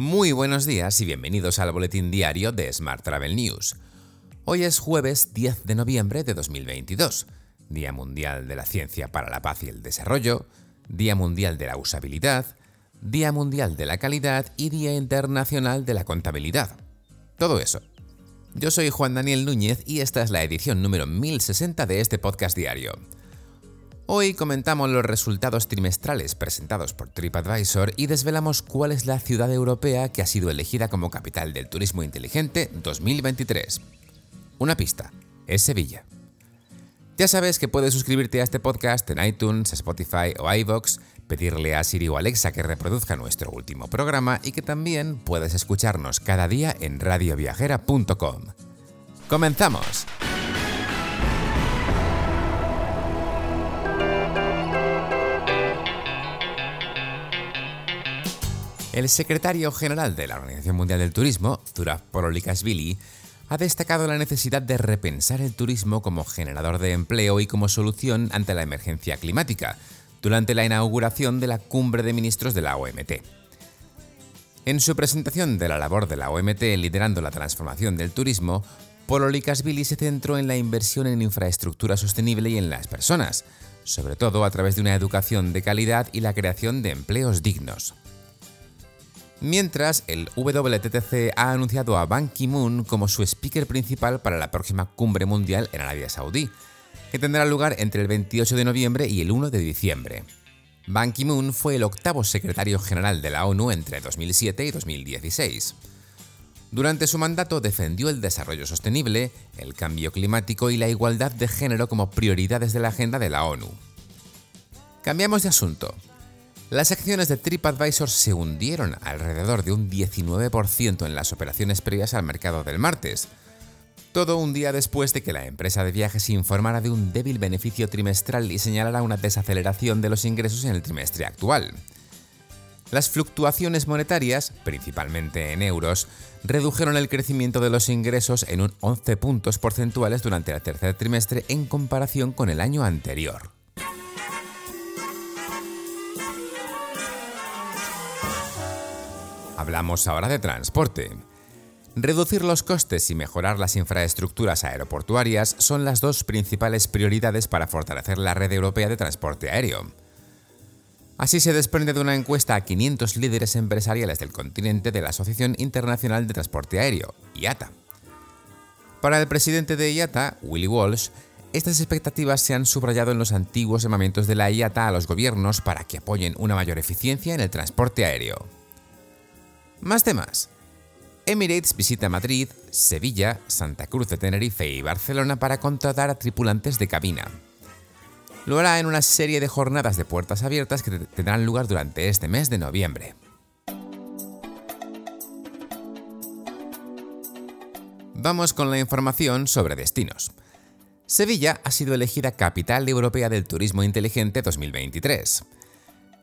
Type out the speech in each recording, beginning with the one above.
Muy buenos días y bienvenidos al boletín diario de Smart Travel News. Hoy es jueves 10 de noviembre de 2022, Día Mundial de la Ciencia para la Paz y el Desarrollo, Día Mundial de la Usabilidad, Día Mundial de la Calidad y Día Internacional de la Contabilidad. Todo eso. Yo soy Juan Daniel Núñez y esta es la edición número 1060 de este podcast diario. Hoy comentamos los resultados trimestrales presentados por TripAdvisor y desvelamos cuál es la ciudad europea que ha sido elegida como capital del turismo inteligente 2023. Una pista, es Sevilla. Ya sabes que puedes suscribirte a este podcast en iTunes, Spotify o iVoox, pedirle a Siri o Alexa que reproduzca nuestro último programa y que también puedes escucharnos cada día en radioviajera.com. ¡Comenzamos! El secretario general de la Organización Mundial del Turismo, Zurab Pololikashvili, ha destacado la necesidad de repensar el turismo como generador de empleo y como solución ante la emergencia climática, durante la inauguración de la cumbre de ministros de la OMT. En su presentación de la labor de la OMT liderando la transformación del turismo, Pololikashvili se centró en la inversión en infraestructura sostenible y en las personas, sobre todo a través de una educación de calidad y la creación de empleos dignos. Mientras, el WTTC ha anunciado a Ban Ki-moon como su speaker principal para la próxima cumbre mundial en Arabia Saudí, que tendrá lugar entre el 28 de noviembre y el 1 de diciembre. Ban Ki-moon fue el octavo secretario general de la ONU entre 2007 y 2016. Durante su mandato defendió el desarrollo sostenible, el cambio climático y la igualdad de género como prioridades de la agenda de la ONU. Cambiamos de asunto. Las acciones de TripAdvisor se hundieron alrededor de un 19% en las operaciones previas al mercado del martes. Todo un día después de que la empresa de viajes informara de un débil beneficio trimestral y señalara una desaceleración de los ingresos en el trimestre actual. Las fluctuaciones monetarias, principalmente en euros, redujeron el crecimiento de los ingresos en un 11 puntos porcentuales durante el tercer trimestre en comparación con el año anterior. Hablamos ahora de transporte. Reducir los costes y mejorar las infraestructuras aeroportuarias son las dos principales prioridades para fortalecer la red europea de transporte aéreo. Así se desprende de una encuesta a 500 líderes empresariales del continente de la Asociación Internacional de Transporte Aéreo, IATA. Para el presidente de IATA, Willy Walsh, estas expectativas se han subrayado en los antiguos llamamientos de la IATA a los gobiernos para que apoyen una mayor eficiencia en el transporte aéreo. Más temas. Emirates visita Madrid, Sevilla, Santa Cruz de Tenerife y Barcelona para contratar a tripulantes de cabina. Lo hará en una serie de jornadas de puertas abiertas que tendrán lugar durante este mes de noviembre. Vamos con la información sobre destinos. Sevilla ha sido elegida Capital Europea del Turismo Inteligente 2023.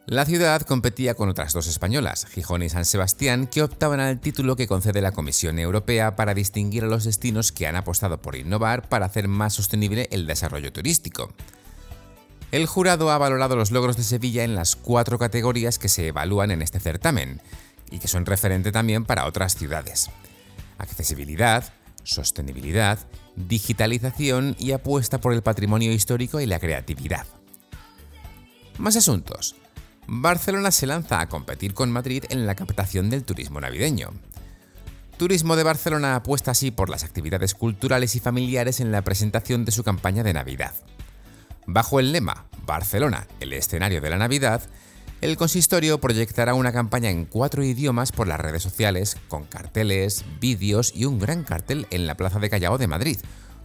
La ciudad competía con otras dos españolas, Gijón y San Sebastián, que optaban al título que concede la Comisión Europea para distinguir a los destinos que han apostado por innovar para hacer más sostenible el desarrollo turístico. El jurado ha valorado los logros de Sevilla en las cuatro categorías que se evalúan en este certamen, y que son referente también para otras ciudades. Accesibilidad, sostenibilidad, digitalización y apuesta por el patrimonio histórico y la creatividad. Más asuntos. Barcelona se lanza a competir con Madrid en la captación del turismo navideño. Turismo de Barcelona apuesta así por las actividades culturales y familiares en la presentación de su campaña de Navidad. Bajo el lema Barcelona, el escenario de la Navidad, el consistorio proyectará una campaña en cuatro idiomas por las redes sociales, con carteles, vídeos y un gran cartel en la Plaza de Callao de Madrid,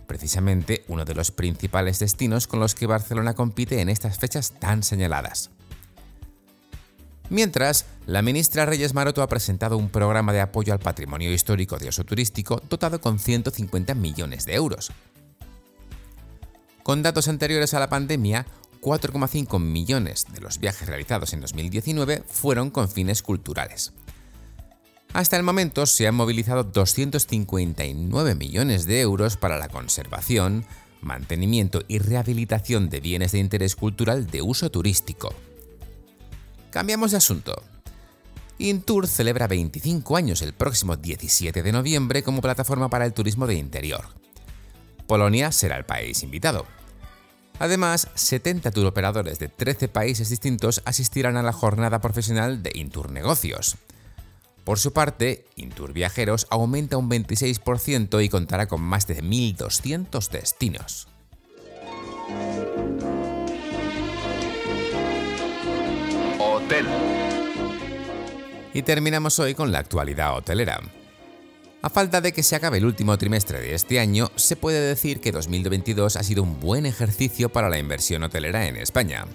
precisamente uno de los principales destinos con los que Barcelona compite en estas fechas tan señaladas. Mientras, la ministra Reyes Maroto ha presentado un programa de apoyo al patrimonio histórico de uso turístico dotado con 150 millones de euros. Con datos anteriores a la pandemia, 4,5 millones de los viajes realizados en 2019 fueron con fines culturales. Hasta el momento se han movilizado 259 millones de euros para la conservación, mantenimiento y rehabilitación de bienes de interés cultural de uso turístico. Cambiamos de asunto. Intour celebra 25 años el próximo 17 de noviembre como plataforma para el turismo de interior. Polonia será el país invitado. Además, 70 operadores de 13 países distintos asistirán a la jornada profesional de Intour Negocios. Por su parte, Intour Viajeros aumenta un 26% y contará con más de 1.200 destinos. Y terminamos hoy con la actualidad hotelera. A falta de que se acabe el último trimestre de este año, se puede decir que 2022 ha sido un buen ejercicio para la inversión hotelera en España.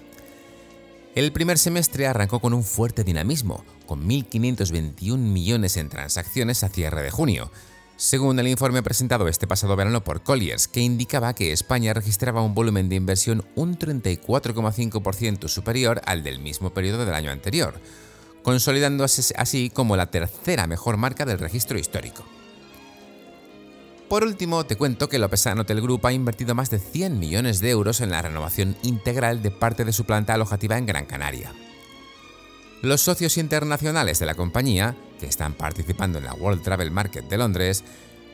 El primer semestre arrancó con un fuerte dinamismo, con 1.521 millones en transacciones a cierre de junio, según el informe presentado este pasado verano por Colliers, que indicaba que España registraba un volumen de inversión un 34,5% superior al del mismo periodo del año anterior, consolidándose así como la tercera mejor marca del registro histórico. Por último, te cuento que Lopesan Hotel Group ha invertido más de 100 millones de euros en la renovación integral de parte de su planta alojativa en Gran Canaria. Los socios internacionales de la compañía, que están participando en la World Travel Market de Londres,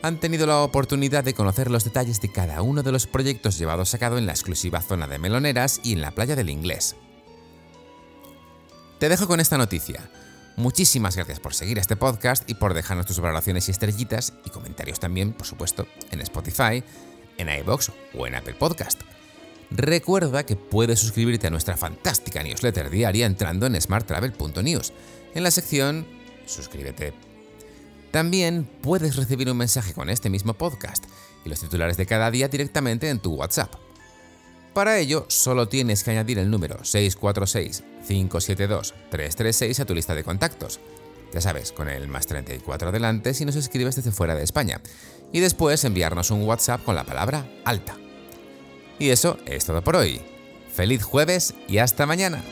han tenido la oportunidad de conocer los detalles de cada uno de los proyectos llevados a cabo en la exclusiva zona de Meloneras y en la playa del Inglés. Te dejo con esta noticia. Muchísimas gracias por seguir este podcast y por dejarnos tus valoraciones y estrellitas y comentarios también, por supuesto, en Spotify, en iBox o en Apple Podcast. Recuerda que puedes suscribirte a nuestra fantástica newsletter diaria entrando en smarttravel.news, en la sección Suscríbete. También puedes recibir un mensaje con este mismo podcast y los titulares de cada día directamente en tu WhatsApp. Para ello, solo tienes que añadir el número 646-572-336 a tu lista de contactos. Ya sabes, con el más 34 adelante si nos escribes desde fuera de España. Y después enviarnos un WhatsApp con la palabra alta. Y eso es todo por hoy. Feliz jueves y hasta mañana.